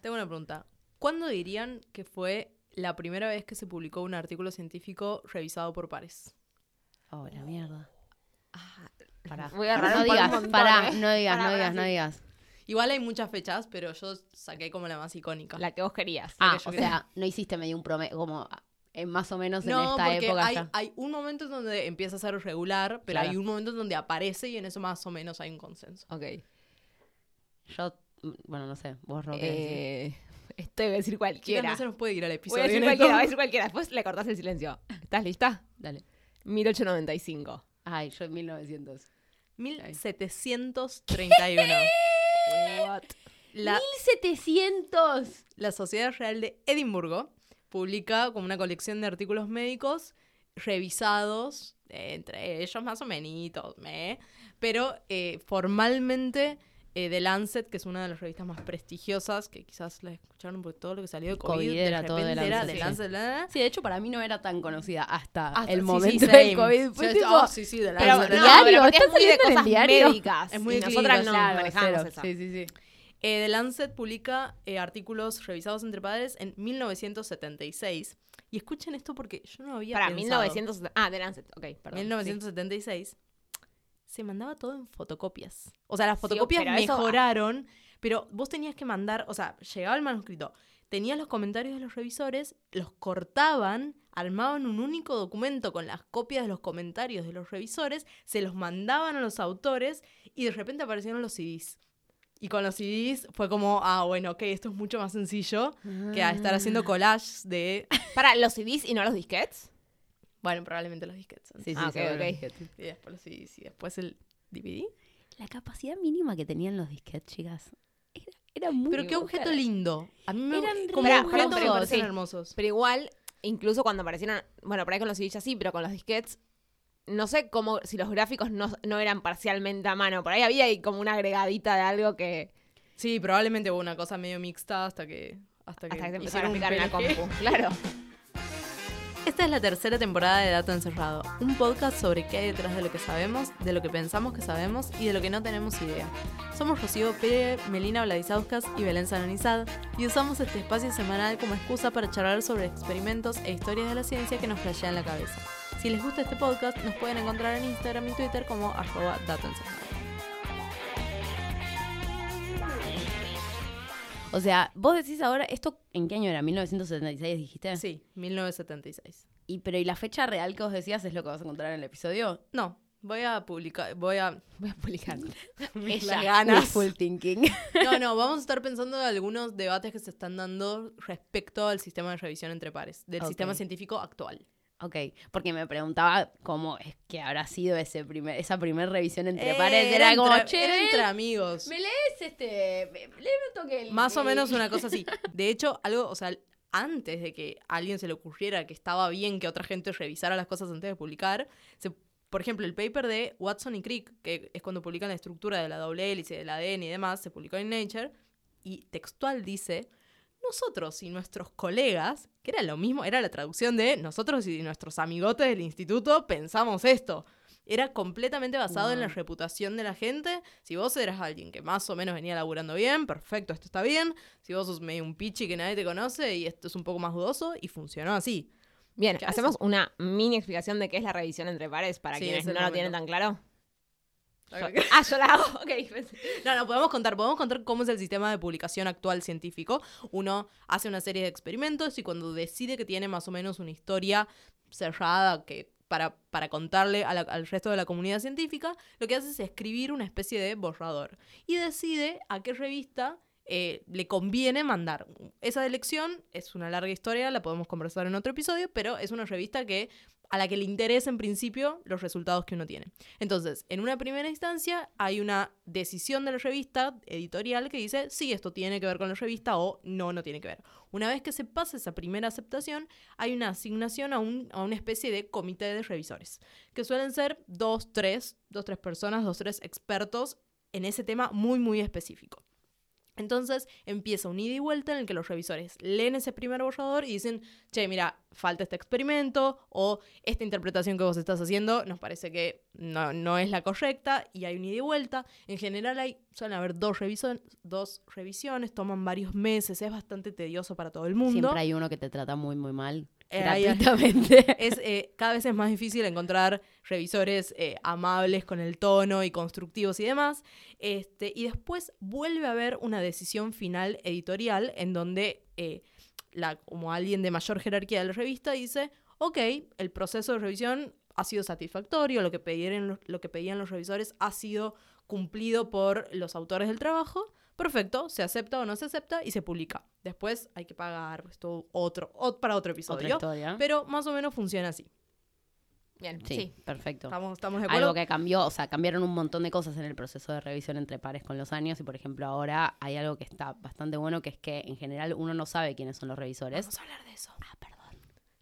Tengo una pregunta. ¿Cuándo dirían que fue la primera vez que se publicó un artículo científico revisado por pares? Oh, la mierda. Pará. Voy a no un digas, montón, pará, eh. no digas, Pará, no pará, digas, no digas. Igual hay muchas fechas, pero yo saqué como la más icónica. La que vos querías. Ah, que o quería. sea, no hiciste medio un promedio, como eh, más o menos en esta porque época hay, ya. hay un momento en donde empieza a ser regular, pero Claro. hay un momento en donde aparece y en eso más o menos hay un consenso. Ok. Yo, bueno, no sé, vos, Ro, ¿qué decís? Eh, esto iba a decir cualquiera. no se nos puede ir al Voy a episodio. decir cualquiera, voy a decir cualquiera. Después le cortás el silencio. ¿Estás lista? Dale. 1895. Ay, yo en 1900. 1731. What? La, 1700. la Sociedad Real de Edimburgo publica como una colección de artículos médicos revisados, eh, entre ellos más o menos, pero eh, formalmente eh, The Lancet, que es una de las revistas más prestigiosas, que quizás la escucharon por todo lo que salió de COVID, COVID de era todo The repente era Lancet, The sí. Lancet, la, la, la. Sí, de hecho, para mí no era tan conocida hasta Hasta- el sí, momento sí, del. COVID. Fue Sí, tipo, oh, sí, sí, The Pero, Lancet, no, The diario, pero porque ¿está es muy de cosas diario? médicas. Es muy y de nosotras no claro, manejamos cero. esa. Sí, sí, sí. Eh, The Lancet publica eh, artículos revisados entre padres en 1976. Y escuchen esto porque yo no había Para pensado. 1900. Ah, de Lancet. Ok, perdón. 1976 se mandaba todo en fotocopias. O sea, las Sí, fotocopias eso- mejoraron, pero vos tenías que mandar, o sea, llegaba el manuscrito, tenías los comentarios de los revisores, los cortaban, armaban un único documento con las copias de los comentarios de los revisores, se los mandaban a los autores y de repente aparecieron los CDs. Y con los CDs fue como, ah, bueno, ok, esto es mucho más sencillo que estar Ah. haciendo collages de. Para los CDs y no los disquets. Bueno, probablemente los disquetes. Sí, sí, Ah. Y después los CDs y después el DVD. La capacidad mínima que tenían los disquetes, chicas, era, era muy Pero qué objeto lindo. A mí me Eran como re objetos me hermosos. parecen Sí. hermosos. Pero igual, incluso cuando aparecieron. Bueno, por ahí con los CDs sí, pero con los disquets. No sé cómo, si los gráficos no, no eran parcialmente a mano. Por ahí había ahí como una agregadita de algo que. Sí, probablemente hubo una cosa medio mixta hasta que hasta que, Hasta que empezaron a un aplicar en la compu. Claro. Esta es la tercera temporada de Dato Encerrado, un podcast sobre qué hay detrás de lo que sabemos, de lo que pensamos que sabemos y de lo que no tenemos idea. Somos Rocío Pérez, Melina Vladisauskas y Belén Sanonizad y usamos este espacio semanal como excusa para charlar sobre experimentos e historias de la ciencia que nos flashean la cabeza. Si les gusta este podcast, nos pueden encontrar en Instagram y Twitter como arroba Dato Encerrado. O sea, vos decís ahora, ¿esto en qué año era? ¿1976 dijiste? Sí, 1976. Y, pero ¿y la fecha real que vos decías es lo que vas a encontrar en el episodio? No, voy a publicar, voy a... Voy a publicar. Mis ganas. Full thinking. No, no, vamos a estar pensando en algunos debates que se están dando respecto al sistema de revisión entre pares, del sistema científico actual. Ok, porque me preguntaba cómo es que habrá sido ese primer, esa primera revisión entre Eh, pares. Era, como, entre, che, era entre amigos. ¿me lees este? me- un toque el- Más o menos una cosa así. De hecho, algo, o sea, antes de que a alguien se le ocurriera que estaba bien que otra gente revisara las cosas antes de publicar, se- por ejemplo, el paper de Watson y Crick, que es cuando publican la estructura de la doble hélice, del ADN y demás, se publicó en Nature, y textual dice, nosotros y nuestros colegas, que era lo mismo, era la traducción de nosotros y nuestros amigotes del instituto pensamos esto. Era completamente basado en la reputación de la gente. Si vos eras alguien que más o menos venía laburando bien, perfecto, esto está bien. Si vos sos medio un pichi que nadie te conoce y esto es un poco más dudoso, y funcionó así. Bien, ¿Qué hacemos una mini explicación de qué es la revisión entre pares para Sí, quienes es no lo tienen tan claro. Ah, yo la hago. Ok. No, no, podemos contar, podemos contar cómo es el sistema de publicación actual científico. Uno hace una serie de experimentos y cuando decide que tiene más o menos una historia cerrada que para, para contarle la- al resto de la comunidad científica, lo que hace es escribir una especie de borrador y decide a qué revista eh, le conviene mandar. Esa elección es una larga historia, la podemos conversar en otro episodio, pero es una revista que a la que le interesa en principio los resultados que uno tiene. Entonces, en una primera instancia hay una decisión de la revista editorial que dice sí, esto tiene que ver con la revista o no, no tiene que ver. Una vez que se pasa esa primera aceptación, hay una asignación a, un- a una especie de comité de revisores, que suelen ser dos, tres, dos, tres personas, dos, tres expertos en ese tema muy, muy específico. Entonces empieza un ida y vuelta en el que los revisores leen ese primer borrador y dicen, che, mira, falta este experimento o esta interpretación que vos estás haciendo nos parece que no, no es la correcta y hay un ida y vuelta. En general hay, suelen haber dos, dos revisiones, toman varios meses, es bastante tedioso para todo el mundo. Siempre hay uno que te trata muy, muy mal. Eh, gratuitamente. es, eh, cada vez es más difícil encontrar revisores eh, amables con el tono y constructivos y demás. Este, y después vuelve a haber una decisión final editorial en donde eh, la, como alguien de mayor jerarquía de la revista dice, ok, el proceso de revisión ha sido satisfactorio, lo que, pedían, lo que pedían los revisores ha sido cumplido por los autores del trabajo. Perfecto, se acepta o no se acepta y se publica. Después hay que pagar esto otro, ot- para otro Otra episodio. historia. Pero más o menos funciona así. Bien, sí, sí. perfecto. Estamos, estamos de acuerdo. Algo que cambió, o sea, cambiaron un montón de cosas en el proceso de revisión entre pares con los años y, por ejemplo, ahora hay algo que está bastante bueno, que es que en general uno no sabe quiénes son los revisores. Vamos a hablar de eso. Ah, perdón.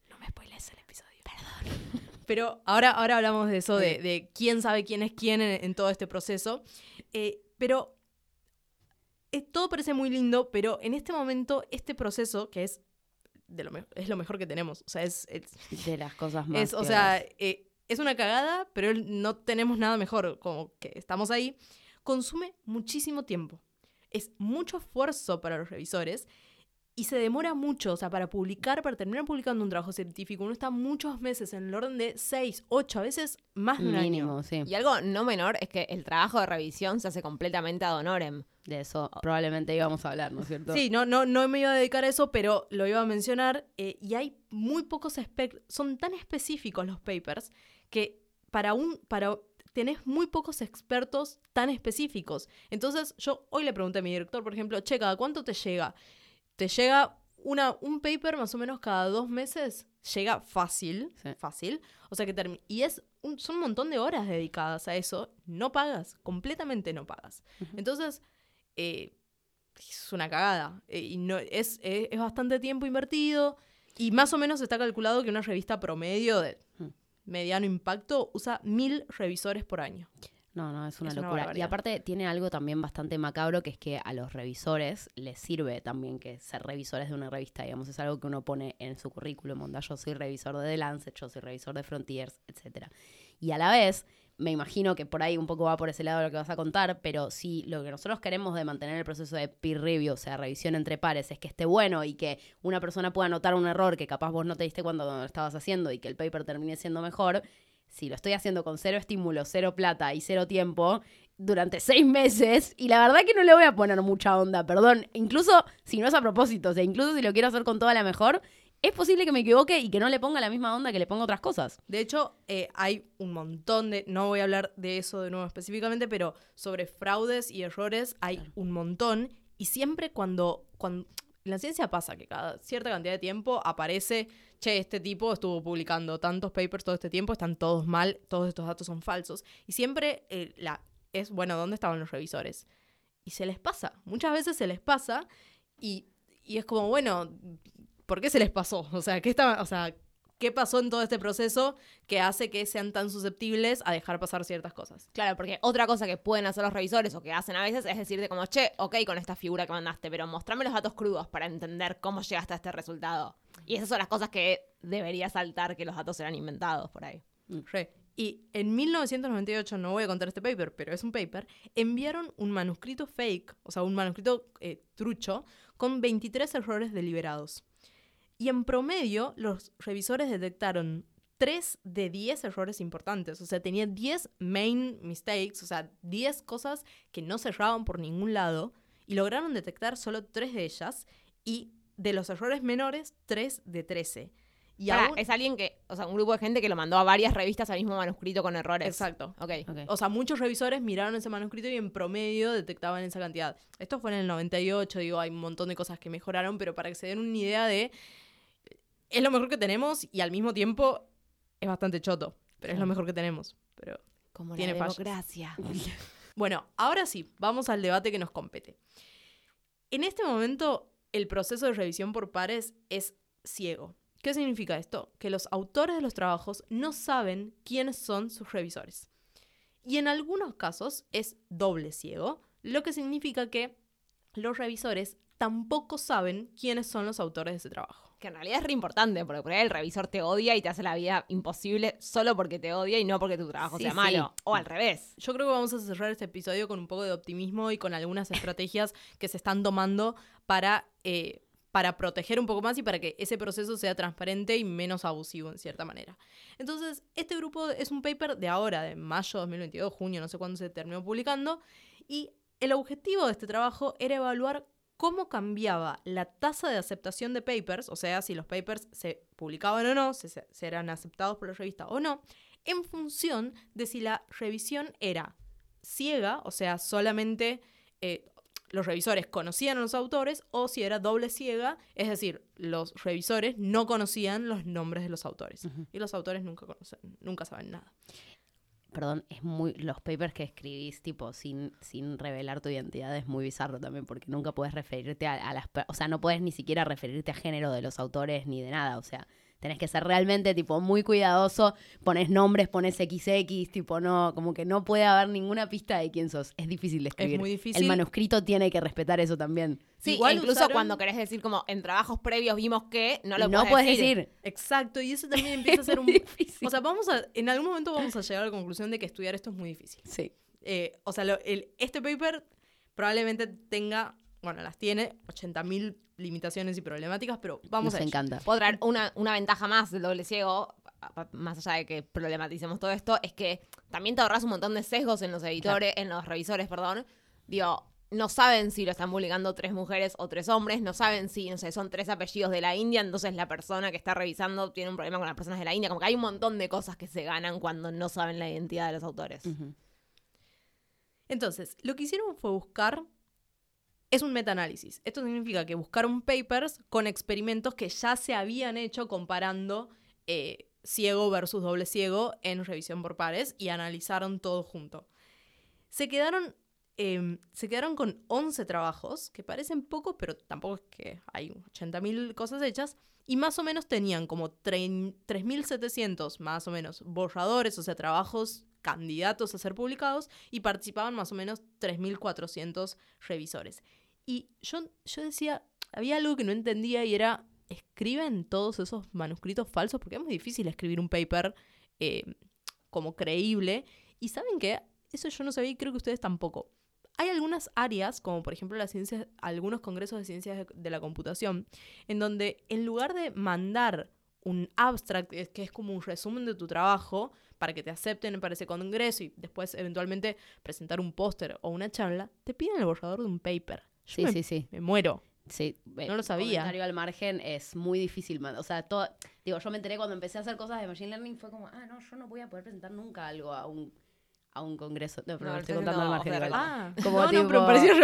No me spoilees el episodio. Perdón. Pero ahora, ahora hablamos de eso, de, de quién sabe quién es quién en, en todo este proceso. Eh, pero todo parece muy lindo, pero en este momento este proceso, que es, de lo, me- es lo mejor que tenemos, o sea, es, es, De las cosas más. es, o sea, eh, es una cagada, pero no tenemos nada mejor, como que estamos ahí. Consume muchísimo tiempo. Es mucho esfuerzo para los revisores y se demora mucho. O sea, para publicar, para terminar publicando un trabajo científico, uno está muchos meses en el orden de seis, ocho, a veces más de un mínimo, año. sí. Y algo no menor es que el trabajo de revisión se hace completamente ad honorem. De eso probablemente íbamos a hablar, ¿no es cierto? Sí, no, no, no me iba a dedicar a eso, pero lo iba a mencionar. eh, y hay muy pocos espec- son tan específicos los papers que para un, para tenés muy pocos expertos tan específicos. Entonces, yo hoy le pregunté a mi director, por ejemplo, che, ¿cada cuánto te llega? Te llega una, un paper más o menos cada dos meses. Llega fácil, Sí. fácil. O sea que termi- y es un, son un montón de horas dedicadas a eso. No pagas, completamente no pagas. Entonces, eh, es una cagada. Eh, y no, es, es, es bastante tiempo invertido. Y más o menos está calculado que una revista promedio de Hmm. mediano impacto usa mil revisores por año. No, no, es una Es una locura. y aparte tiene algo también bastante macabro, que es que a los revisores les sirve también que ser revisores de una revista, digamos, es algo que uno pone en su currículum, onda, yo soy revisor de The Lancet, yo soy revisor de Frontiers, etcétera. Y a la vez, me imagino que por ahí un poco va por ese lado lo que vas a contar, pero si lo que nosotros queremos de mantener el proceso de peer review, o sea, revisión entre pares, es que esté bueno y que una persona pueda notar un error que capaz vos no te diste cuando lo estabas haciendo y que el paper termine siendo mejor, si lo estoy haciendo con cero estímulo, cero plata y cero tiempo, durante seis meses, y la verdad que no le voy a poner mucha onda, perdón, incluso si no es a propósito, o sea, incluso si lo quiero hacer con toda la mejor, es posible que me equivoque y que no le ponga la misma onda que le pongo a otras cosas. De hecho, eh, hay un montón de, no voy a hablar de eso de nuevo específicamente, pero sobre fraudes y errores hay un montón. Y siempre cuando, cuando en la ciencia pasa que cada cierta cantidad de tiempo aparece, che, este tipo estuvo publicando tantos papers todo este tiempo, están todos mal, todos estos datos son falsos. Y siempre eh, la, es, bueno, ¿dónde estaban los revisores? Y se les pasa, muchas veces se les pasa y, y es como, bueno, ¿por qué se les pasó? O sea, ¿qué estaba, o sea, ¿qué pasó en todo este proceso que hace que sean tan susceptibles a dejar pasar ciertas cosas? Claro, porque otra cosa que pueden hacer los revisores o que hacen a veces es decirte como, che, ok con esta figura que mandaste, pero mostrame los datos crudos para entender cómo llegaste a este resultado. Y esas son las cosas que debería saltar que los datos eran inventados por ahí. Re. Y en 1998, no voy a contar este paper, pero es un paper, enviaron un manuscrito fake, o sea, un manuscrito eh, trucho, con 23 errores deliberados. Y en promedio, los revisores detectaron 3 de 10 errores importantes. O sea, tenía 10 main mistakes, o sea, 10 cosas que no cerraban por ningún lado. Y lograron detectar solo 3 de ellas. Y de los errores menores, 3 de 13. Y Pará, aún- es alguien que, o sea, un grupo de gente que lo mandó a varias revistas al mismo manuscrito con errores. Exacto. Ok. Ok. O sea, muchos revisores miraron ese manuscrito y en promedio detectaban esa cantidad. Esto fue en el 98, digo, hay un montón de cosas que mejoraron, pero para que se den una idea de... Es lo mejor que tenemos y al mismo tiempo es bastante choto, pero es lo mejor que tenemos. Pero Como Tiene la fallas. democracia. bueno, ahora sí, vamos al debate que nos compete. En este momento, el proceso de revisión por pares es ciego. ¿Qué significa esto? Que los autores de los trabajos no saben quiénes son sus revisores. Y en algunos casos es doble ciego, lo que significa que los revisores tampoco saben quiénes son los autores de ese trabajo. Que en realidad es re importante, porque por ahí el revisor te odia y te hace la vida imposible solo porque te odia y no porque tu trabajo Sí, sea sí. malo. O al revés. Yo creo que vamos a cerrar este episodio con un poco de optimismo y con algunas estrategias que se están tomando para, eh, para proteger un poco más y para que ese proceso sea transparente y menos abusivo en cierta manera. Entonces, este grupo es un paper de ahora, de mayo de 2022, junio, no sé cuándo se terminó publicando, y el objetivo de este trabajo era evaluar cómo cambiaba la tasa de aceptación de papers, o sea, si los papers se publicaban o no, si se, si eran aceptados por la revista o no, en función de si la revisión era ciega, o sea, solamente eh, los revisores conocían a los autores, o si era doble ciega, es decir, los revisores no conocían los nombres de los autores. Y los autores nunca, conocen, nunca saben nada. Perdón, es muy. Los papers que escribís, tipo, sin, sin revelar tu identidad, es muy bizarro también, porque nunca puedes referirte a, a las. O sea, no puedes ni siquiera referirte a género de los autores ni de nada. O sea, tenés que ser realmente, tipo, muy cuidadoso. Pones nombres, pones XX, tipo, no. Como que no puede haber ninguna pista de quién sos. Es difícil de escribir. muy difícil. El manuscrito tiene que respetar eso también. Sí, Igual e incluso usaron- cuando querés decir como en trabajos previos vimos que no lo no podés puedes decir. Exacto, y eso también empieza a ser un... Muy difícil. O sea, vamos a, en algún momento vamos a llegar a la conclusión de que estudiar esto es muy difícil. sí. Eh, o sea, lo- el- este paper probablemente tenga, bueno, las tiene 80.000 limitaciones y problemáticas, pero vamos Nos a ello. encanta. Puedo traer una, una ventaja más del doble ciego, más allá de que problematicemos todo esto, es que también te ahorras un montón de sesgos en los editores, en los revisores, perdón. Digo, no saben si lo están publicando tres mujeres o tres hombres, no saben si, no sé, son tres apellidos de la India, entonces la persona que está revisando tiene un problema con las personas de la India. Como que hay un montón de cosas que se ganan cuando no saben la identidad de los autores. Entonces, lo que hicieron fue buscar, es un metaanálisis. Esto significa que buscaron papers con experimentos que ya se habían hecho comparando eh, ciego versus doble ciego en revisión por pares y analizaron todo junto. Se quedaron, eh, se quedaron con 11 trabajos, que parecen pocos, pero tampoco es que hay 80.000 cosas hechas, y más o menos tenían como trein- 3.700 más o menos borradores, o sea, trabajos candidatos a ser publicados, y participaban más o menos 3.400 revisores. Y yo, yo decía, había algo que no entendía y era, ¿escriben todos esos manuscritos falsos? Porque es muy difícil escribir un paper eh, como creíble. Y saben qué, eso yo no sabía y creo que ustedes tampoco. Hay algunas áreas, como por ejemplo las ciencias, algunos congresos de ciencias de, la computación, en donde en lugar de mandar un abstract, que es- que es como un resumen de tu trabajo, para que te acepten para ese congreso y después eventualmente presentar un póster o una charla, te piden el borrador de un paper. Sí, me, sí, sí. me muero. Sí, No lo sabía. Comentario al margen es muy difícil, o sea, todo, digo, yo me enteré cuando empecé a hacer cosas de machine learning fue como, ah, no, yo no voy a poder presentar nunca algo a un a un congreso. No, pero No, lo estoy contando al margen. Ah, Como no, no, tipo- pero me pareció.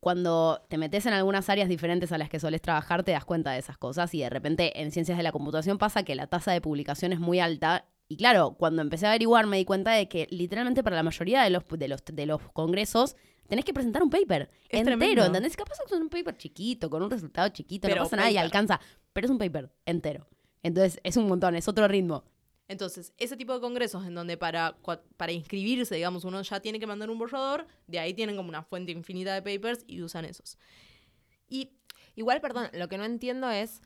Cuando te metes en algunas áreas diferentes a las que sueles trabajar, te das cuenta de esas cosas y de repente en ciencias de la computación pasa que la tasa de publicación es muy alta. Y claro, cuando empecé a averiguar me di cuenta de que literalmente para la mayoría de los, de los, de los congresos tenés que presentar un paper Es entero, tremendo. ¿entendés? Capaz es un paper chiquito, con un resultado chiquito, Pero no pasa nada y alcanza, pero es un paper entero. Entonces es un montón, es otro ritmo. Entonces, ese tipo de congresos en donde para, para inscribirse, digamos, uno ya tiene que mandar un borrador, de ahí tienen como una fuente infinita de papers y usan esos. Y Igual, perdón, lo que no entiendo es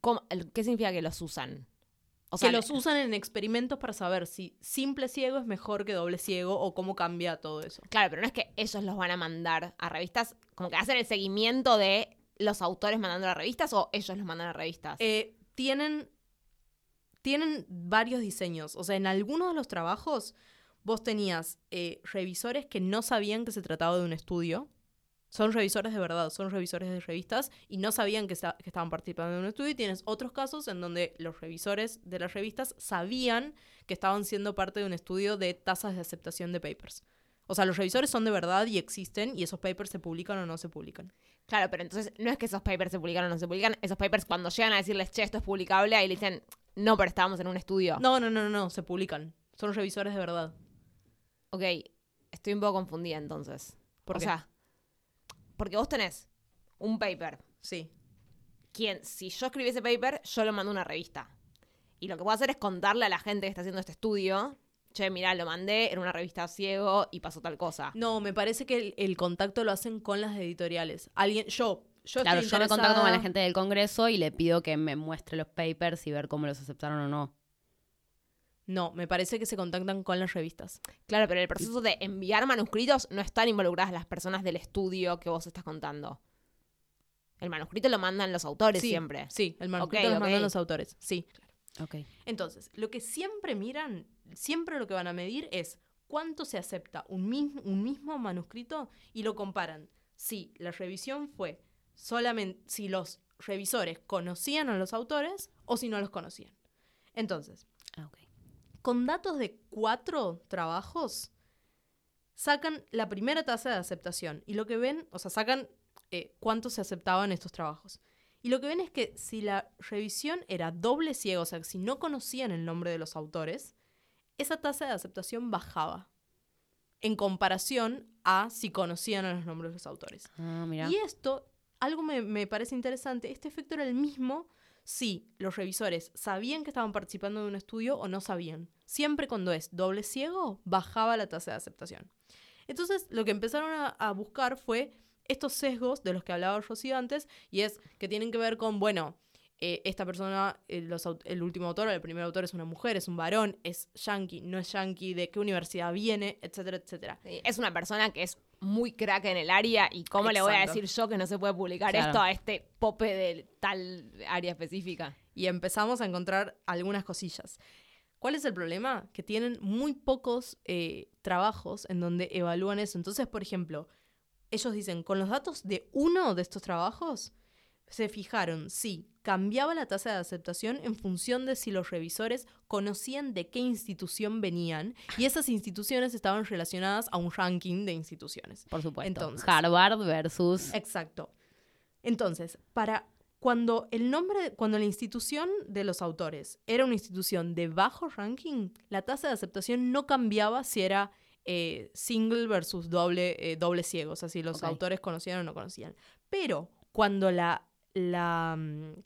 cómo- qué significa que los usan. O sea, que los usan en experimentos para saber si simple ciego es mejor que doble ciego o cómo cambia todo eso. Claro, pero no es que ellos los van a mandar a revistas, como que hacen el seguimiento de los autores mandando a revistas o ellos los mandan a revistas. Eh, tienen, tienen varios diseños. O sea, en algunos de los trabajos vos tenías eh, revisores que no sabían que se trataba de un estudio. Son revisores de verdad, son revisores de revistas y no sabían que, esta- que estaban participando en un estudio. Y tienes otros casos en donde los revisores de las revistas sabían que estaban siendo parte de un estudio de tasas de aceptación de papers. O sea, los revisores son de verdad y existen y esos papers se publican o no se publican. Claro, pero entonces no es que esos papers se publican o no se publican. Esos papers, cuando llegan a decirles, che, esto es publicable, ahí le dicen, no, pero estábamos en un estudio. No, no, no, no, no, se publican. Son revisores de verdad. Ok, estoy un poco confundida entonces. ¿Por o qué? sea, porque vos tenés un paper. Sí. Quien, si yo escribí ese paper, yo lo mando a una revista. Y lo que puedo hacer es contarle a la gente que está haciendo este estudio che, mirá, lo mandé, era una revista ciego y pasó tal cosa. No, me parece que el, el contacto lo hacen con las editoriales. Alguien, yo, yo Claro, estoy yo me contacto con la gente del Congreso y le pido que me muestre los papers y ver cómo los aceptaron o no. No, me parece que se contactan con las revistas. Claro, pero en el proceso de enviar manuscritos no están involucradas las personas del estudio que vos estás contando. El manuscrito lo mandan los autores Sí, siempre. Sí, el manuscrito Ok, los mandan los autores. Sí. Ok. Entonces, lo que siempre miran, siempre lo que van a medir es cuánto se acepta un mismo, un mismo manuscrito y lo comparan. Si la revisión fue solamente, si los revisores conocían a los autores o si no los conocían. Entonces, Ah, ok. Con datos de cuatro trabajos, sacan la primera tasa de aceptación. Y lo que ven, o sea, sacan eh, cuánto se aceptaban estos trabajos. Y lo que ven es que si la revisión era doble ciego, o sea, si no conocían el nombre de los autores, esa tasa de aceptación bajaba. En comparación a si conocían a los nombres de los autores. Ah, mira. Y esto, algo me, me parece interesante, este efecto era el mismo si los revisores sabían que estaban participando de un estudio o no sabían. Siempre cuando es doble ciego, bajaba la tasa de aceptación. Entonces, lo que empezaron a, buscar fue estos sesgos de los que hablaba Rocío antes, y es que tienen que ver con, bueno, eh, esta persona, eh, el último autor, el primer autor es una mujer, es un varón, es yankee, no es yankee, de qué universidad viene, etcétera, etcétera. Es una persona que es muy crack en el área y cómo le voy a decir yo que no se puede publicar Claro. esto a este pope de tal área específica. y empezamos a encontrar algunas cosillas. ¿Cuál es el problema? Que tienen muy pocos eh, trabajos en donde evalúan eso. Entonces, por ejemplo, ellos dicen, con los datos de uno de estos trabajos, se fijaron si cambiaba la tasa de aceptación en función de si los revisores conocían de qué institución venían y esas instituciones estaban relacionadas a un ranking de instituciones. Por supuesto. Entonces. Harvard versus. Exacto. Entonces, para cuando el nombre, cuando la institución de los autores era una institución de bajo ranking, la tasa de aceptación no cambiaba si era eh, single versus doble, eh, doble ciego, o sea, si los autores conocían o no conocían. Pero cuando la, la mm,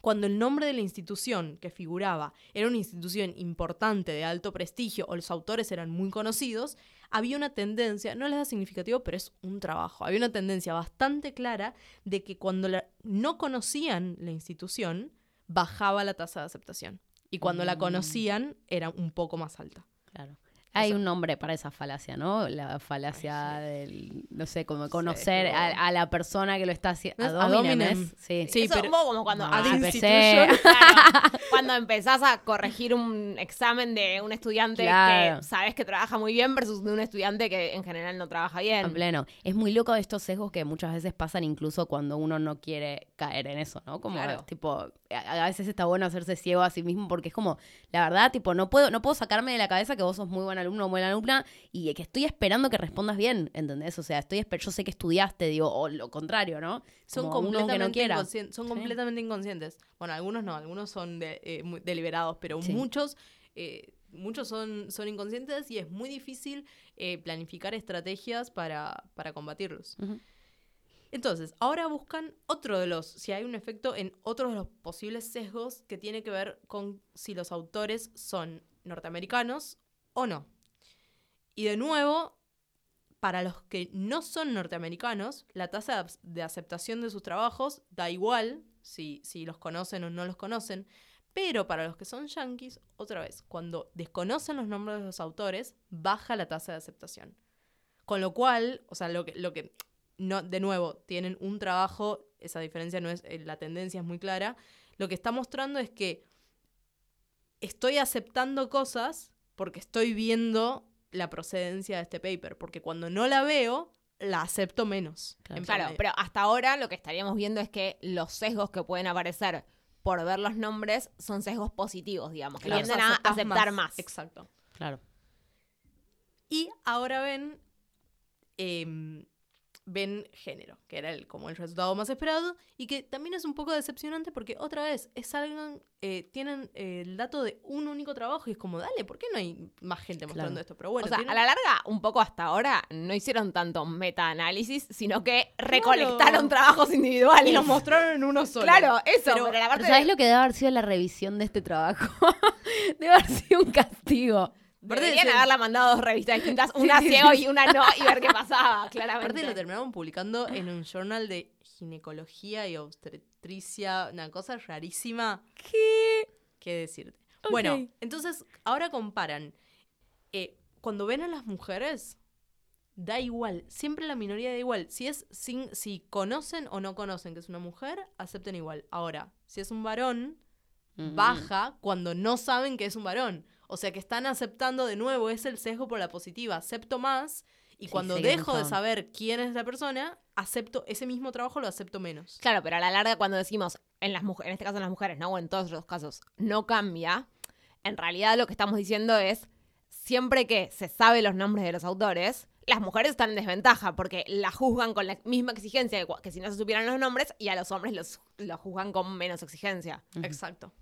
cuando el nombre de la institución que figuraba era una institución importante de alto prestigio o los autores eran muy conocidos, había una tendencia, no les da significativo, pero es un trabajo, había una tendencia bastante clara de que cuando la- no conocían la institución, bajaba la tasa de aceptación. Y cuando la Mm. conocían, era un poco más alta. Claro. Hay un nombre para esa falacia, ¿no? La falacia del, no sé, como Sí, conocer pero- a, a la persona que lo está haciendo. ¿No es Ad hominem, ad hominem? ¿es? Sí. Sí, Eso pero- como cuando No, ad ah, claro, cuando empezás a corregir un examen de un estudiante Claro. que sabes que trabaja muy bien versus de un estudiante que en general no trabaja bien. pleno. Es muy loco estos sesgos que muchas veces pasan incluso cuando uno no quiere caer en eso, ¿no? Como Claro. tipo, a, veces está bueno hacerse ciego a sí mismo porque es como, la verdad, tipo, no puedo, no puedo sacarme de la cabeza que vos sos muy buen alumno o buena alumna y que estoy esperando que respondas bien, ¿entendés? O sea, estoy yo sé que estudiaste, digo, o lo contrario, ¿no? Son Como uno que completamente, no quiera. inconscien- son Sí. completamente inconscientes. Bueno, algunos no, algunos son de- eh, muy deliberados, pero Sí. muchos, eh, muchos son, son inconscientes y es muy difícil eh, planificar estrategias para, para combatirlos. Entonces, ahora buscan otro de los, si hay un efecto en otros de los posibles sesgos que tiene que ver con si los autores son norteamericanos o no. Y de nuevo, para los que no son norteamericanos, la tasa de aceptación de sus trabajos da igual si, si los conocen o no los conocen. Pero para los que son yankees, otra vez, cuando desconocen los nombres de los autores, baja la tasa de aceptación. Con lo cual, o sea, lo que, lo que no, de nuevo, tienen un trabajo, esa diferencia no es, eh, la tendencia es muy clara. Lo que está mostrando es que estoy aceptando cosas porque estoy viendo la procedencia de este paper, porque cuando no la veo, la acepto menos. Claro. pero hasta ahora lo que estaríamos viendo es que los sesgos que pueden aparecer por ver los nombres son sesgos positivos, digamos, que Claro, tienden a aceptar más. Exacto. Claro. Y ahora ven, em, ven género, que era el, como el resultado más esperado, y que también es un poco decepcionante porque otra vez es algo, eh, tienen eh, el dato de un único trabajo y es como, dale, ¿por qué no hay más gente mostrando Claro. esto? Pero bueno, o sea, tienen- a la larga, un poco hasta ahora, no hicieron tanto meta-análisis, sino que recolectaron trabajos individuales. y los mostraron en uno solo. Claro, eso, Pero- pero, la parte Pero ¿Sabes de- lo que debe haber sido la revisión de este trabajo? debe haber sido un castigo. Deberían de- haberla mandado dos revistas distintas, una ciego y una no, y ver qué pasaba, Aparte claramente. lo terminaron publicando en un journal de ginecología y obstetricia, una cosa rarísima. ¿Qué? ¿Qué decirte? Bueno, entonces ahora comparan. Eh, cuando ven a las mujeres, da igual, siempre la minoría da igual. Si es sin, si conocen o no conocen que es una mujer, acepten igual. Ahora, si es un varón, Mm. baja cuando no saben que es un varón. O sea que están aceptando de nuevo, es el sesgo por la positiva. Acepto más y Sí, cuando dejo de saber quién es la persona, acepto ese mismo trabajo lo acepto menos. Claro, pero a la larga cuando decimos, en, las mujeres, en este caso en las mujeres, no, o en todos los casos, no cambia, en realidad lo que estamos diciendo es, siempre que se sabe los nombres de los autores, las mujeres están en desventaja porque la juzgan con la misma exigencia que, que si no se supieran los nombres y a los hombres los, los juzgan con menos exigencia. Exacto.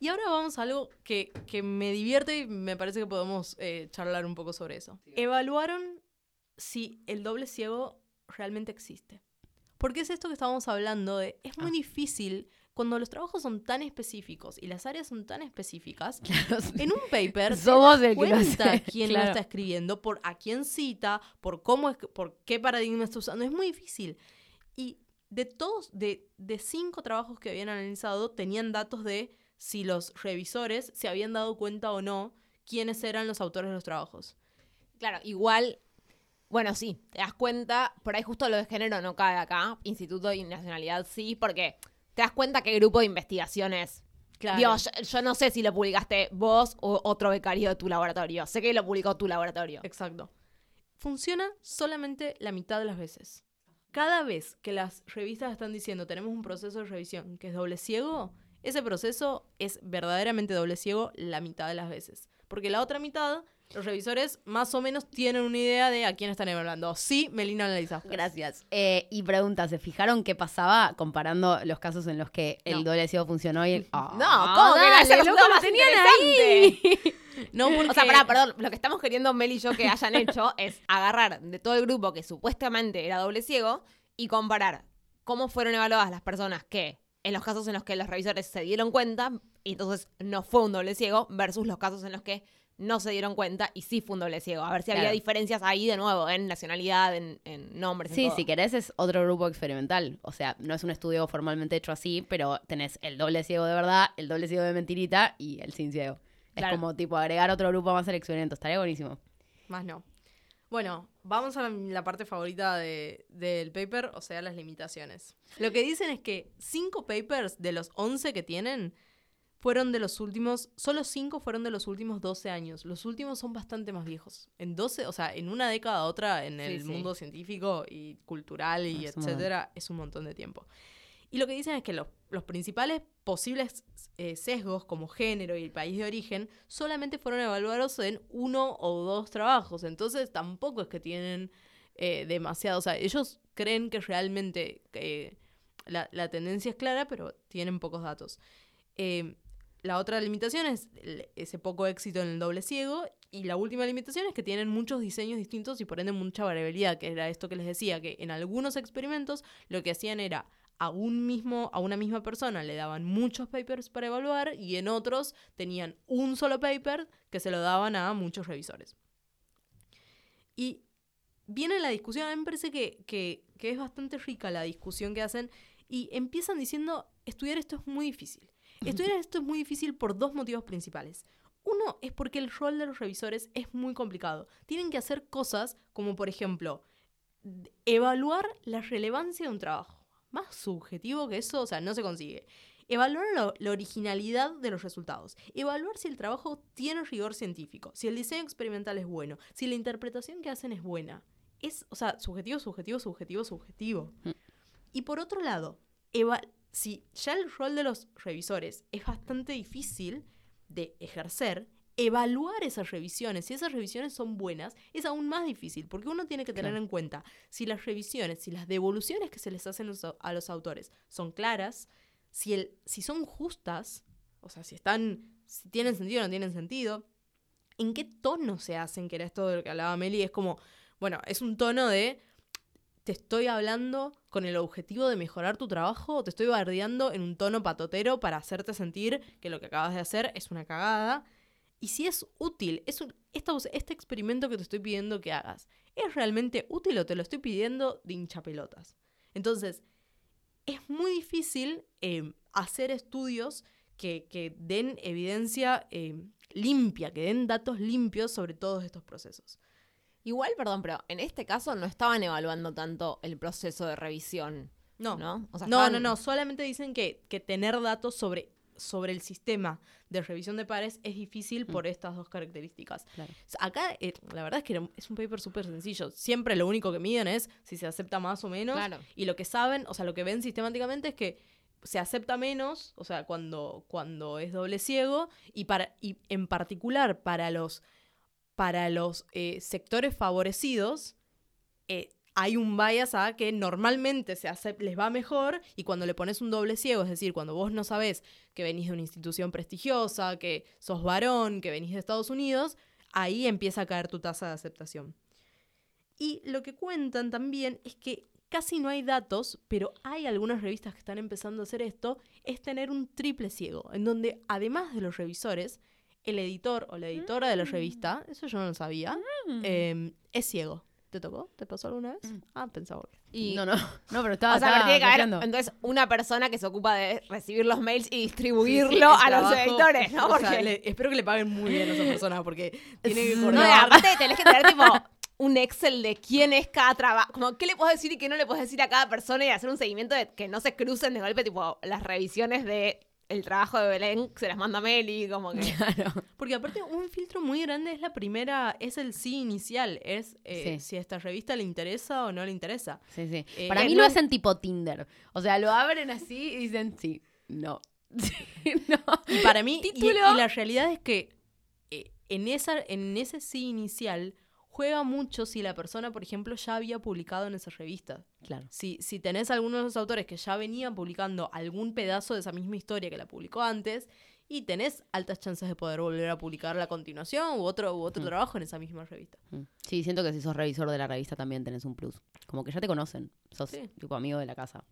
Y ahora vamos a algo que, que me divierte y me parece que podemos eh, charlar un poco sobre eso. Evaluaron si el doble ciego realmente existe. Porque es esto que estábamos hablando de, es muy difícil cuando los trabajos son tan específicos y las áreas son tan específicas, en un paper Somos el que lo cuenta hace, quién lo claro. está escribiendo, por a quién cita, por cómo es, por qué paradigma está usando. Es muy difícil. Y de todos, de, de cinco trabajos que habían analizado, tenían datos de si los revisores se habían dado cuenta o no quiénes eran los autores de los trabajos. Claro, igual, bueno, sí, te das cuenta, por ahí justo lo de género no cae acá, instituto y nacionalidad sí, porque te das cuenta qué grupo de investigación es. Claro. Digo, yo, yo no sé si lo publicaste vos o otro becario de tu laboratorio. Sé que lo publicó tu laboratorio. Exacto. Funciona solamente la mitad de las veces. Cada vez que las revistas están diciendo tenemos un proceso de revisión que es doble ciego, ese proceso es verdaderamente doble ciego la mitad de las veces. Porque la otra mitad, los revisores más o menos tienen una idea de a quién están evaluando. Sí, Melina analiza. Gracias. Eh, y pregunta, ¿se fijaron qué pasaba comparando los casos en los que el No. doble ciego funcionó y el... Ah, No, ¿cómo que era dale, loco, lo más tenían interesante? No, porque... O sea, pará, perdón, lo que estamos queriendo Mel y yo que hayan hecho es agarrar de todo el grupo que supuestamente era doble ciego y comparar cómo fueron evaluadas las personas que, en los casos en los que los revisores se dieron cuenta, y entonces no fue un doble ciego, versus los casos en los que no se dieron cuenta y sí fue un doble ciego. A ver si había diferencias ahí de nuevo, en nacionalidad, en, en nombres. en Sí, todo. si querés es otro grupo experimental. O sea, no es un estudio formalmente hecho así, pero tenés el doble ciego de verdad, el doble ciego de mentirita y el sin ciego. Es como tipo agregar otro grupo más experimento. Estaría buenísimo. Más no. Bueno, vamos a la, parte favorita de- del paper, o sea, las limitaciones. Lo que dicen es que cinco papers de los 11 que tienen fueron de los últimos, solo cinco fueron de los últimos 12 años. Los últimos son bastante más viejos. En 12, o sea, en una década a otra, en Sí, el sí. mundo científico y cultural y Es un etcétera, es un montón de tiempo. Y lo que dicen es que los, los principales posibles eh, sesgos como género y el país de origen solamente fueron evaluados en uno o dos trabajos. Entonces tampoco es que tienen eh, demasiado. O sea, ellos creen que realmente eh, la, tendencia es clara, pero tienen pocos datos. Eh, la otra limitación es ese poco éxito en el doble ciego. Y la última limitación es que tienen muchos diseños distintos y por ende mucha variabilidad, que era esto que les decía, que en algunos experimentos lo que hacían era a un mismo, a una misma persona le daban muchos papers para evaluar y en otros tenían un solo paper que se lo daban a muchos revisores. Y viene la discusión, a mí me parece que, que- que es bastante rica la discusión que hacen y empiezan diciendo, estudiar esto es muy difícil. Estudiar esto es muy difícil por dos motivos principales. Uno es porque el rol de los revisores es muy complicado. Tienen que hacer cosas como, por ejemplo, evaluar la relevancia de un trabajo. Más subjetivo que eso, o sea, no se consigue. Evaluar lo- la originalidad de los resultados. Evaluar si el trabajo tiene rigor científico, si el diseño experimental es bueno, si la interpretación que hacen es buena. Es, o sea, subjetivo, subjetivo, subjetivo, subjetivo. Mm. Y por otro lado, si ya el rol de los revisores es bastante difícil de ejercer, evaluar esas revisiones, si esas revisiones son buenas, es aún más difícil, porque uno tiene que tener Claro. en cuenta si las revisiones, si las devoluciones que se les hacen los a los autores son claras, si, el, si son justas, o sea, si están, si tienen sentido o no tienen sentido, en qué tono se hacen, que era esto de lo que hablaba Meli, es como, bueno, es un tono de te estoy hablando con el objetivo de mejorar tu trabajo o te estoy bardeando en un tono patotero para hacerte sentir que lo que acabas de hacer es una cagada. Y si es útil, es un- esta- este experimento que te estoy pidiendo que hagas, ¿es realmente útil o te lo estoy pidiendo de hinchapelotas? Entonces, es muy difícil eh, hacer estudios que, que den evidencia eh, limpia, que den datos limpios sobre todos estos procesos. Igual, perdón, pero en este caso no estaban evaluando tanto el proceso de revisión, No, ¿no? O sea, no, no, no, solamente dicen que, que tener datos sobre, sobre el sistema de revisión de pares es difícil por estas dos características. Claro. Acá, eh, la verdad es que es un paper súper sencillo. Siempre lo único que miden es si se acepta más o menos. Claro. Y lo que saben, o sea, lo que ven sistemáticamente es que se acepta menos, o sea, cuando, cuando es doble ciego, y, para, y en particular para los, para los eh, sectores favorecidos, eh, hay un bias a que normalmente se les va mejor y cuando le pones un doble ciego, es decir, cuando vos no sabés que venís de una institución prestigiosa, que sos varón, que venís de Estados Unidos, ahí empieza a caer tu tasa de aceptación. Y lo que cuentan también es que casi no hay datos, pero hay algunas revistas que están empezando a hacer esto, es tener un triple ciego, en donde además de los revisores, el editor o la editora de la revista, eso yo no lo sabía, eh, es ciego. ¿Te tocó? ¿Te pasó alguna vez? Ah, pensaba. Y, No, no, no, pero estaba, o sea, estaba tiene que entonces una persona que se ocupa de recibir los mails y distribuirlo Sí, sí, el a los trabajo- editores, ¿no? o Porque sea, le- espero que le paguen muy bien a esa persona porque tiene que no, aparte tenés que tener tipo un Excel de quién es cada trabajo, como qué le puedes decir y qué no le puedes decir a cada persona y hacer un seguimiento de que no se crucen de golpe tipo las revisiones de el trabajo de Belén se las manda Meli, como que Claro. Porque aparte un filtro muy grande es la primera, es el sí inicial, es eh, Sí. si a esta revista le interesa o no le interesa. Sí, sí. Eh, Para mí no- lo hacen tipo Tinder. O sea, lo abren así y dicen sí, no. Sí, no. Y para mí, y la realidad es que eh, en, esa, en ese sí inicial juega mucho si la persona, por ejemplo, ya había publicado en esa revista. Claro. Si, si tenés algunos de los autores que ya venían publicando algún pedazo de esa misma historia que la publicó antes, y tenés altas chances de poder volver a publicarla a continuación u otro, u otro Mm. trabajo en esa misma revista. Mm. Sí, siento que si sos revisor de la revista también tenés un plus. Como que ya te conocen. Sos Sí. tipo amigo de la casa.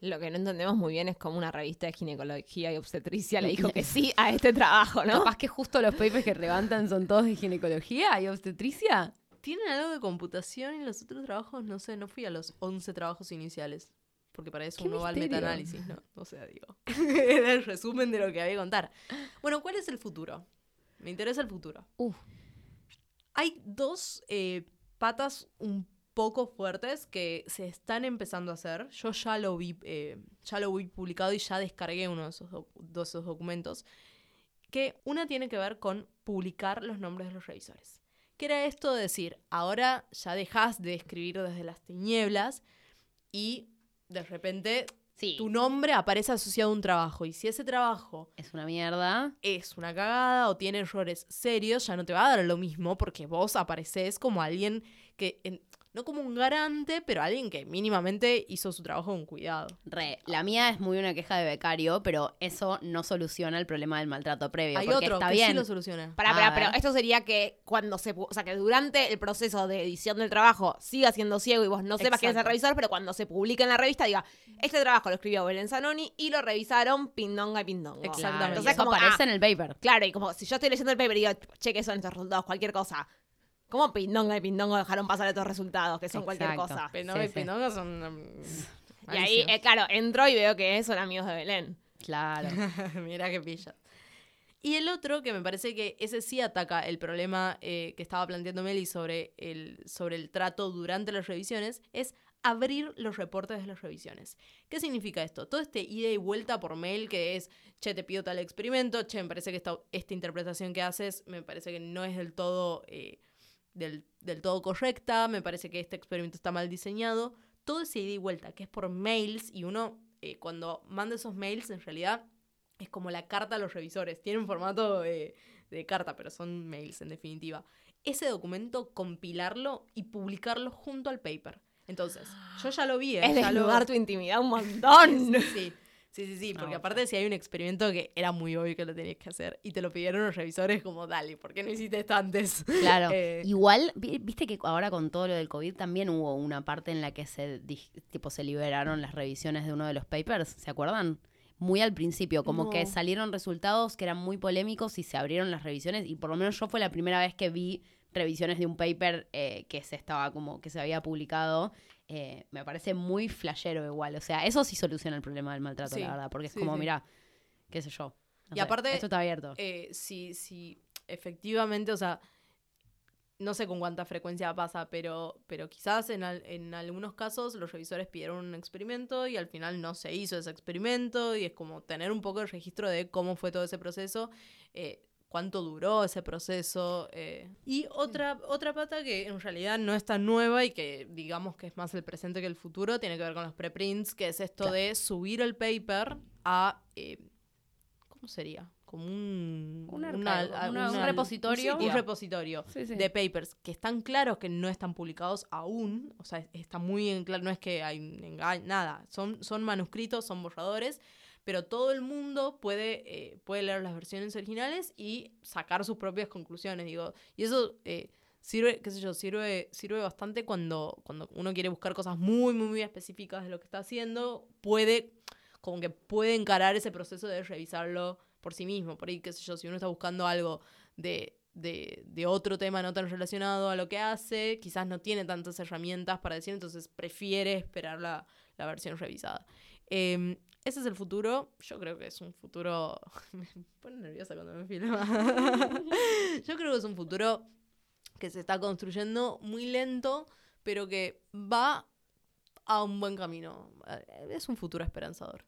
Lo que no entendemos muy bien es cómo una revista de ginecología y obstetricia le dijo que sí a este trabajo, ¿no? Capaz que justo los papers que levantan son todos de ginecología y obstetricia. Tienen algo de computación y los otros trabajos, no sé, no fui a los 11 trabajos iniciales. Porque para eso uno va al metaanálisis, ¿no? O sea, digo. Era el resumen de lo que había que contar. Bueno, ¿cuál es el futuro? Me interesa el futuro. Uf. Hay dos eh, patas un poco fuertes que se están empezando a hacer. Yo ya lo vi, eh, ya lo vi publicado y ya descargué uno de esos, de esos documentos. Que una tiene que ver con publicar los nombres de los revisores. Que era esto de decir, ahora ya dejas de escribir desde las tinieblas y de repente Sí. tu nombre aparece asociado a un trabajo. Y si ese trabajo Es una mierda. es una cagada o tiene errores serios, ya no te va a dar lo mismo porque vos apareces como alguien que, en- no como un garante, pero alguien que mínimamente hizo su trabajo con cuidado. Re, la mía es muy una queja de becario, pero eso no soluciona el problema del maltrato previo. Hay porque otro está que bien. sí lo soluciona. Para, A para, ver. pero esto sería que cuando se, pu- o sea, que durante el proceso de edición del trabajo siga siendo ciego y vos no sepas quién es el revisor, pero cuando se publique en la revista diga, este trabajo lo escribió Belén Zanoni y lo revisaron Pindonga y Pindongo. Exactamente. Claro, Entonces, eso como, aparece ah, en el paper. Claro, y como si yo estoy leyendo el paper y digo, che, ¿qué son estos resultados? Cualquier cosa. ¿Cómo Pindonga y Pindongo dejaron pasar estos resultados? Que son cualquier Exacto. cosa. Pero Sí, y sí. Pindonga son... um, Y ahí, eh, claro, entro y veo que son amigos de Belén. Claro. Mira qué pilla. Y el otro, que me parece que ese sí ataca el problema eh, que estaba planteando Meli sobre el, sobre el trato durante las revisiones, es abrir los reportes de las revisiones. ¿Qué significa esto? Todo este ida y vuelta por mail que es, che, te pido tal experimento, che, me parece que esta, esta interpretación que haces me parece que no es del todo, eh, del, del todo correcta, me parece que este experimento está mal diseñado. Todo ese ida y vuelta, que es por mails, y uno eh, cuando manda esos mails, en realidad es como la carta a los revisores. Tiene un formato de, de carta, pero son mails en definitiva. Ese documento, compilarlo y publicarlo junto al paper. Entonces, yo ya lo vi, ¿eh? Es ya lo- desnudar tu intimidad un montón. Sí, sí, sí, sí, porque Ah, aparte si hay un experimento que era muy obvio que lo tenías que hacer y te lo pidieron los revisores como, dale, ¿por qué no hiciste esto antes? Claro. Eh, Igual, vi- viste que ahora con todo lo del COVID también hubo una parte en la que se, tipo, se liberaron las revisiones de uno de los papers, ¿se acuerdan? muy al principio, como No. que salieron resultados que eran muy polémicos y se abrieron las revisiones y por lo menos yo fue la primera vez que vi revisiones de un paper eh, que se estaba como que se había publicado. Eh, me parece muy flashero igual, o sea, eso sí soluciona el problema del maltrato, Sí, la verdad, porque es sí, como, sí. mira, qué sé yo. no Y sé, aparte, esto está abierto. Eh, si, si efectivamente, o sea, no sé con cuánta frecuencia pasa, pero, pero quizás en, al- en algunos casos los revisores pidieron un experimento y al final no se hizo ese experimento y es como tener un poco el registro de cómo fue todo ese proceso, eh, cuánto duró ese proceso. eh. Y otra, otra pata que en realidad no es tan nueva y que digamos que es más el presente que el futuro, tiene que ver con los preprints, que es esto Claro. de subir el paper a... eh, ¿Cómo sería? Como un... Un una- una- un repositorio. Un, repositorio Sí, sí. de papers que están claros que no están publicados aún. O sea, es- está muy en claro, no es que hay engaño, nada. Son, son manuscritos, son borradores, pero todo el mundo puede, eh, puede leer las versiones originales y sacar sus propias conclusiones, digo. Y eso eh, sirve, qué sé yo, sirve, sirve bastante cuando, cuando uno quiere buscar cosas muy, muy, muy específicas de lo que está haciendo. Puede, como que puede encarar ese proceso de revisarlo por sí mismo. Por ahí, qué sé yo, si uno está buscando algo de, de, de otro tema no tan relacionado a lo que hace, quizás no tiene tantas herramientas para decir, entonces prefiere esperar la, la versión revisada. Eh, ese es el futuro. Yo creo que es un futuro. me pone nerviosa cuando me filma. Yo creo que es un futuro que se está construyendo muy lento, pero que va a un buen camino. Eh, Es un futuro esperanzador.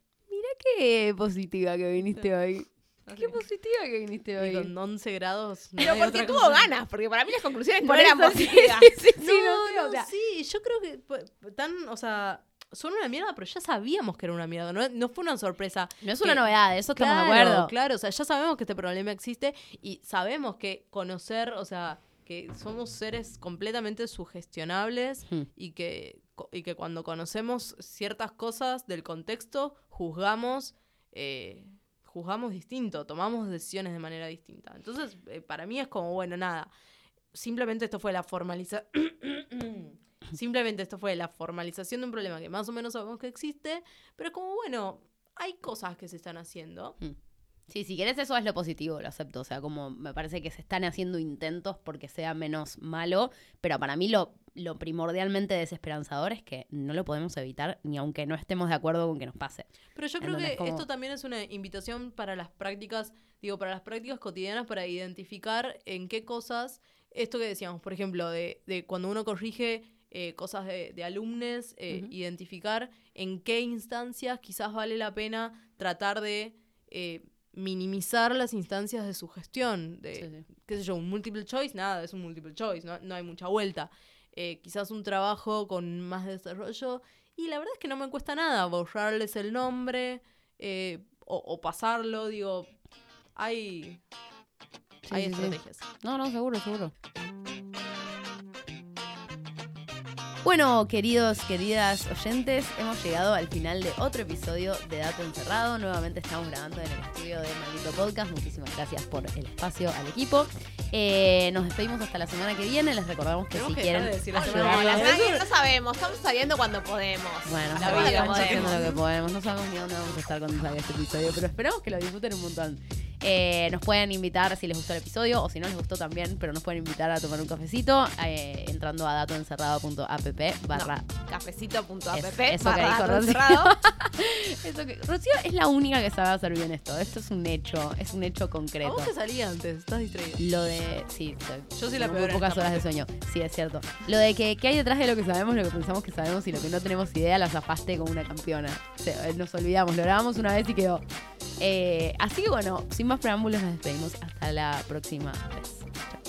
Qué positiva que viniste hoy. Así. Qué positiva que viniste Y hoy. con 11 grados. no Pero porque tuvo ganas, porque para mí las conclusiones no eran sí, positivas. sí, sí, no, no sé, no, o sea, sí, yo creo que pues, tan, o sea, son una mierda, pero ya sabíamos que era una mierda, no, no fue una sorpresa. No es una novedad, de eso estamos claro, de acuerdo. Claro, o sea, ya sabemos que este problema existe y sabemos que conocer, o sea, que somos seres completamente sugestionables Hmm. y que, y que cuando conocemos ciertas cosas del contexto, juzgamos, eh, juzgamos distinto, tomamos decisiones de manera distinta. Entonces, eh, para mí es como, bueno, nada, simplemente esto fue la formalización. simplemente esto fue la formalización de un problema que más o menos sabemos que existe, pero es como, bueno, hay cosas que se están haciendo. Sí, si querés eso es lo positivo, lo acepto. O sea, como me parece que se están haciendo intentos porque sea menos malo, pero para mí lo, lo primordialmente desesperanzador es que no lo podemos evitar ni aunque no estemos de acuerdo con que nos pase. Pero yo creo Entonces, que como- esto también es una invitación para las prácticas, digo, para las prácticas cotidianas, para identificar en qué cosas, esto que decíamos, por ejemplo, de, de cuando uno corrige eh, cosas de, de alumnos, eh, identificar en qué instancias quizás vale la pena tratar de eh, minimizar las instancias de su gestión. De, Sí, sí. qué sé yo, un multiple choice, nada, es un multiple choice, no, no hay mucha vuelta. Eh, quizás un trabajo con más desarrollo. Y la verdad es que no me cuesta nada borrarles el nombre eh, o, o pasarlo, digo, hay, Sí, hay sí, sí. estrategias. No, no, seguro, seguro. Bueno, queridos, queridas oyentes, hemos llegado al final de otro episodio de Dato Encerrado. Nuevamente estamos grabando en el estudio de Maldito Podcast. Muchísimas gracias por el espacio al equipo. Eh, nos despedimos hasta la semana que viene. Les recordamos que si que quieren de decir ayudarnos- No, viene no sabemos, estamos saliendo cuando podemos. Bueno, estamos haciendo lo que podemos. No sabemos ni dónde vamos a estar cuando salga este episodio, pero esperamos que lo disfruten un montón. Eh, nos pueden invitar si les gustó el episodio o si no les gustó también, pero nos pueden invitar a tomar un cafecito eh, entrando a datoencerrado.app barra... Cafecito.app Es- eso que barra dijo dato Rocío. Eso que, Rocío es la única que sabe hacer bien esto. Esto es un hecho, es un hecho A concreto. vos te salía antes, estás distraído. Lo de. Sí, Yo soy la peor en pocas horas de sueño. Sí, es cierto. Lo de que, que hay detrás de lo que sabemos, lo que pensamos que sabemos y lo que no tenemos idea, la zafaste como una campeona. O sea, nos olvidamos, lo grabamos una vez y quedó. Eh, así que bueno, sin más preámbulos, nos despedimos. Hasta la próxima vez. Chao.